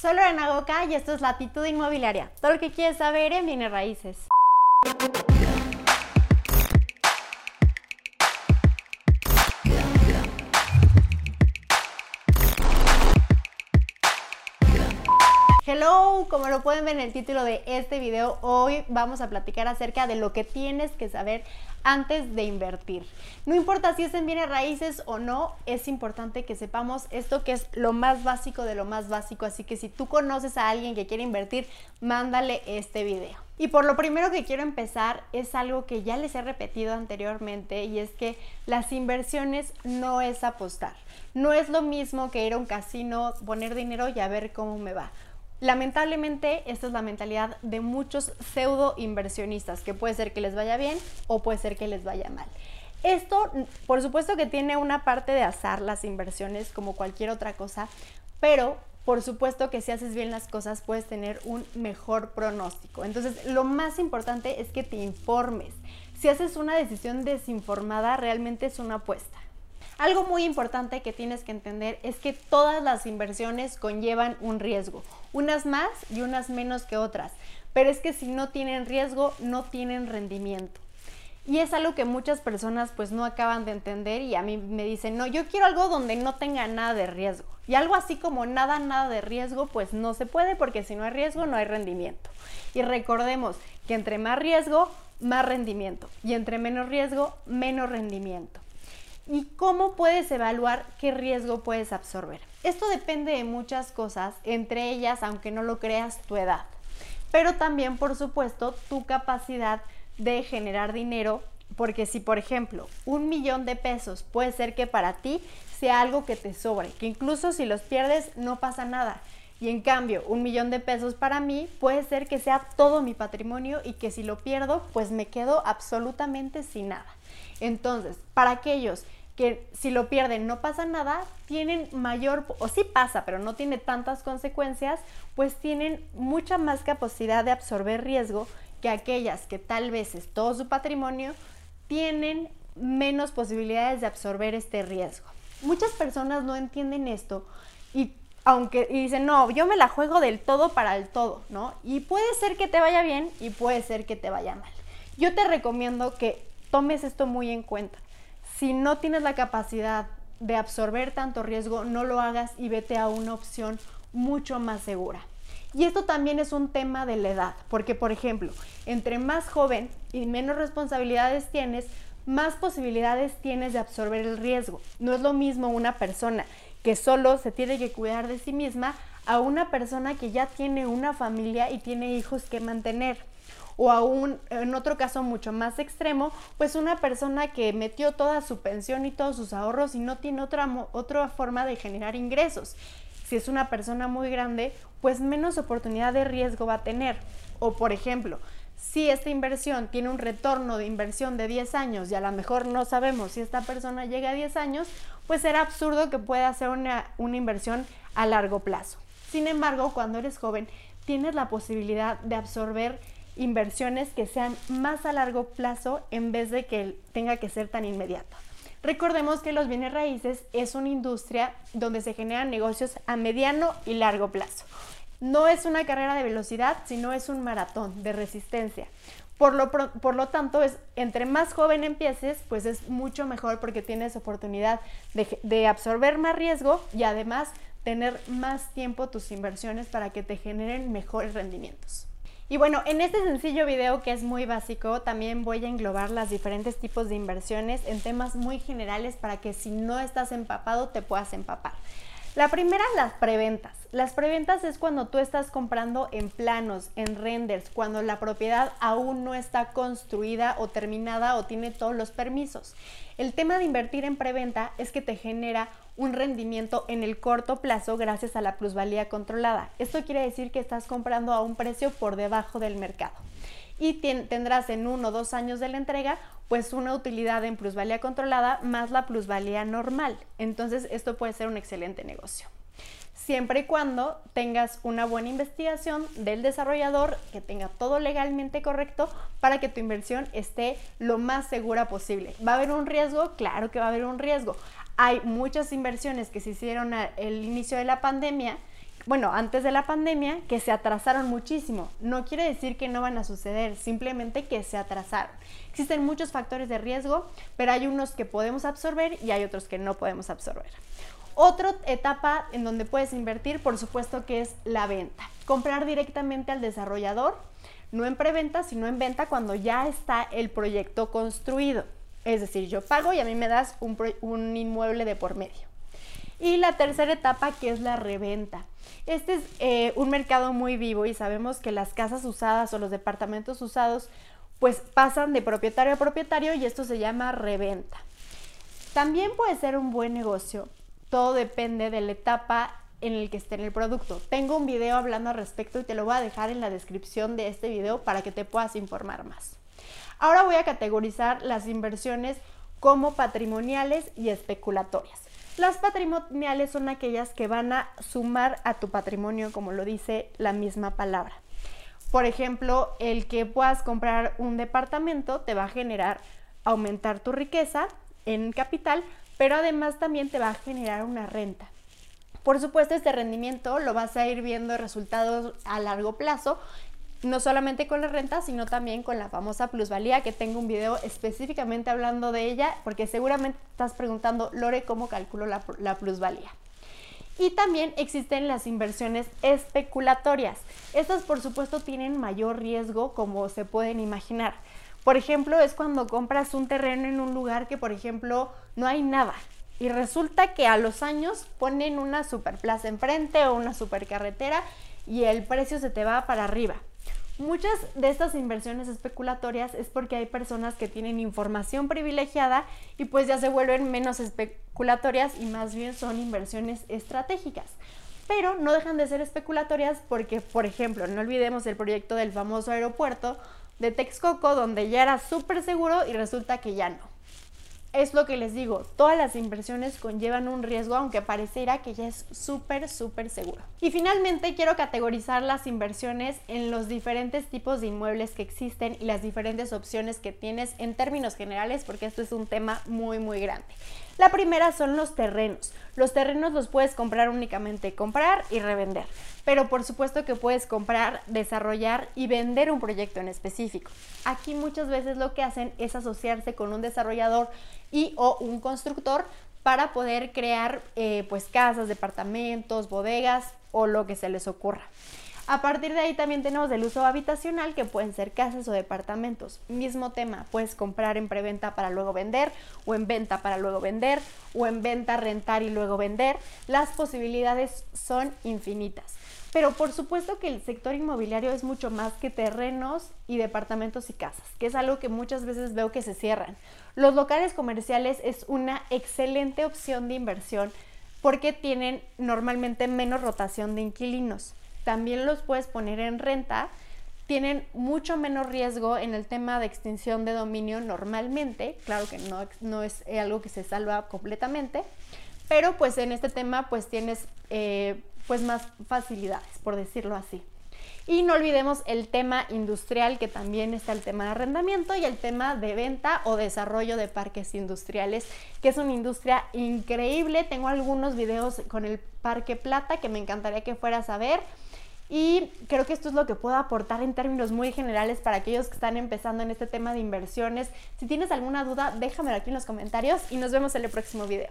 Soy Lorena Goca y esto es Latitud Inmobiliaria. Todo lo que quieres saber en Bienes Raíces. Hello, como lo pueden ver en el título de este video, hoy vamos a platicar acerca de lo que tienes que saber antes de invertir. No importa si es en bienes raíces o no, es importante que sepamos esto que es lo más básico de lo más básico, así que si tú conoces a alguien que quiere invertir, mándale este video. Y por lo primero que quiero empezar es algo que ya les he repetido anteriormente y es que las inversiones no es apostar. No es lo mismo que ir a un casino, poner dinero y a ver cómo me va. Lamentablemente, esta es la mentalidad de muchos pseudo inversionistas, que puede ser que les vaya bien o puede ser que les vaya mal. Esto, por supuesto que tiene una parte de azar las inversiones como cualquier otra cosa, pero por supuesto que si haces bien las cosas puedes tener un mejor pronóstico. Entonces, lo más importante es que te informes. Si haces una decisión desinformada, realmente es una apuesta. Algo muy importante que tienes que entender es que todas las inversiones conllevan un riesgo, unas más y unas menos que otras, pero es que si no tienen riesgo, no tienen rendimiento. Y es algo que muchas personas pues no acaban de entender y a mí me dicen, no, yo quiero algo donde no tenga nada de riesgo. Y algo así como nada, nada de riesgo, pues no se puede porque si no hay riesgo, no hay rendimiento. Y recordemos que entre más riesgo, más rendimiento. Y entre menos riesgo, menos rendimiento y cómo puedes evaluar qué riesgo puedes absorber. Esto depende de muchas cosas, entre ellas, aunque no lo creas, tu edad, pero también, por supuesto, tu capacidad de generar dinero, porque si, por ejemplo, un millón de pesos puede ser que para ti sea algo que te sobre, que incluso si los pierdes no pasa nada. Y en cambio, un millón de pesos para mí puede ser que sea todo mi patrimonio y que si lo pierdo, pues me quedo absolutamente sin nada. Entonces, para aquellos que si lo pierden no pasa nada, tienen mayor, o sí pasa, pero no tiene tantas consecuencias, pues tienen mucha más capacidad de absorber riesgo que aquellas que tal vez es todo su patrimonio, tienen menos posibilidades de absorber este riesgo. Muchas personas no entienden esto y aunque y dicen, no, yo me la juego del todo para el todo, ¿no? Y puede ser que te vaya bien y puede ser que te vaya mal. Yo te recomiendo que tomes esto muy en cuenta si no tienes la capacidad de absorber tanto riesgo, no lo hagas y vete a una opción mucho más segura. Y esto también es un tema de la edad, porque por ejemplo, entre más joven y menos responsabilidades tienes, más posibilidades tienes de absorber el riesgo. No es lo mismo una persona que solo se tiene que cuidar de sí misma a una persona que ya tiene una familia y tiene hijos que mantener o aún en otro caso mucho más extremo, pues una persona que metió toda su pensión y todos sus ahorros y no tiene otra, otra forma de generar ingresos. Si es una persona muy grande, pues menos oportunidad de riesgo va a tener. O por ejemplo, si esta inversión tiene un retorno de inversión de 10 años y a lo mejor no sabemos si esta persona llega a 10 años, pues será absurdo que pueda hacer una, una inversión a largo plazo. Sin embargo, cuando eres joven, tienes la posibilidad de absorber inversiones que sean más a largo plazo en vez de que tenga que ser tan inmediato. Recordemos que los bienes raíces es una industria donde se generan negocios a mediano y largo plazo. No es una carrera de velocidad, sino es un maratón de resistencia. Por lo, por lo tanto, es, entre más joven empieces, pues es mucho mejor porque tienes oportunidad de, de absorber más riesgo y además tener más tiempo tus inversiones para que te generen mejores rendimientos. Y bueno, en este sencillo video que es muy básico, también voy a englobar las diferentes tipos de inversiones en temas muy generales para que si no estás empapado te puedas empapar. La primera, las preventas. Las preventas es cuando tú estás comprando en planos, en renders, cuando la propiedad aún no está construida o terminada o tiene todos los permisos. El tema de invertir en preventa es que te genera un rendimiento en el corto plazo gracias a la plusvalía controlada. Esto quiere decir que estás comprando a un precio por debajo del mercado y tendrás en uno o dos años de la entrega pues una utilidad en plusvalía controlada más la plusvalía normal. Entonces esto puede ser un excelente negocio. Siempre y cuando tengas una buena investigación del desarrollador, que tenga todo legalmente correcto para que tu inversión esté lo más segura posible. ¿Va a haber un riesgo? Claro que va a haber un riesgo. Hay muchas inversiones que se hicieron al inicio de la pandemia bueno, antes de la pandemia, que se atrasaron muchísimo. No quiere decir que no van a suceder, simplemente que se atrasaron. Existen muchos factores de riesgo, pero hay unos que podemos absorber y hay otros que no podemos absorber. Otra etapa en donde puedes invertir, por supuesto, que es la venta. Comprar directamente al desarrollador, no en preventa, sino en venta cuando ya está el proyecto construido. Es decir, yo pago y a mí me das un, inmueble de por medio. Y la tercera etapa que es la reventa. Este es eh, un mercado muy vivo y sabemos que las casas usadas o los departamentos usados pues pasan de propietario a propietario y esto se llama reventa. También puede ser un buen negocio. Todo depende de la etapa en el que esté en el producto. Tengo un video hablando al respecto y te lo voy a dejar en la descripción de este video para que te puedas informar más. Ahora voy a categorizar las inversiones como patrimoniales y especulatorias. Las patrimoniales son aquellas que van a sumar a tu patrimonio, como lo dice la misma palabra. Por ejemplo, el que puedas comprar un departamento te va a generar aumentar tu riqueza en capital, pero además también te va a generar una renta. Por supuesto, este rendimiento lo vas a ir viendo resultados a largo plazo no solamente con la renta, sino también con la famosa plusvalía, que tengo un video específicamente hablando de ella, porque seguramente estás preguntando, Lore, ¿cómo calculo la, plusvalía? Y también existen las inversiones especulatorias. Estas, por supuesto, tienen mayor riesgo, como se pueden imaginar. Por ejemplo, es cuando compras un terreno en un lugar que, por ejemplo, no hay nada. Y resulta que a los años ponen una superplaza enfrente o una supercarretera y el precio se te va para arriba. Muchas de estas inversiones especulatorias es porque hay personas que tienen información privilegiada y pues ya se vuelven menos especulatorias y más bien son inversiones estratégicas. Pero no dejan de ser especulatorias porque, por ejemplo, no olvidemos el proyecto del famoso aeropuerto de Texcoco donde ya era súper seguro y resulta que ya no es lo que les digo, todas las inversiones conllevan un riesgo, aunque pareciera que ya es súper, súper seguro. Y finalmente quiero categorizar las inversiones en los diferentes tipos de inmuebles que existen y las diferentes opciones que tienes en términos generales, porque esto es un tema muy, muy grande. La primera son los terrenos. Los terrenos los puedes comprar únicamente, comprar y revender. Pero por supuesto que puedes comprar, desarrollar y vender un proyecto en específico. Aquí muchas veces lo que hacen es asociarse con un desarrollador y o un constructor para poder crear eh, pues casas, departamentos, bodegas o lo que se les ocurra. A partir de ahí también tenemos el uso habitacional, que pueden ser casas o departamentos. Mismo tema, puedes comprar en preventa para luego vender, o en venta para luego vender, o en venta rentar y luego vender. Las posibilidades son infinitas. Pero por supuesto que el sector inmobiliario es mucho más que terrenos y departamentos y casas, que es algo que muchas veces veo que se cierran. Los locales comerciales es una excelente opción de inversión porque tienen normalmente menos rotación de inquilinos también los puedes poner en renta, tienen mucho menos riesgo en el tema de extinción de dominio normalmente, claro que no, no es algo que se salva completamente, pero pues en este tema pues tienes eh, pues más facilidades, por decirlo así. Y no olvidemos el tema industrial, que también está el tema de arrendamiento y el tema de venta o desarrollo de parques industriales, que es una industria increíble. Tengo algunos videos con el Parque Plata que me encantaría que fueras a ver. Y creo que esto es lo que puedo aportar en términos muy generales para aquellos que están empezando en este tema de inversiones. Si tienes alguna duda, déjamelo aquí en los comentarios y nos vemos en el próximo video.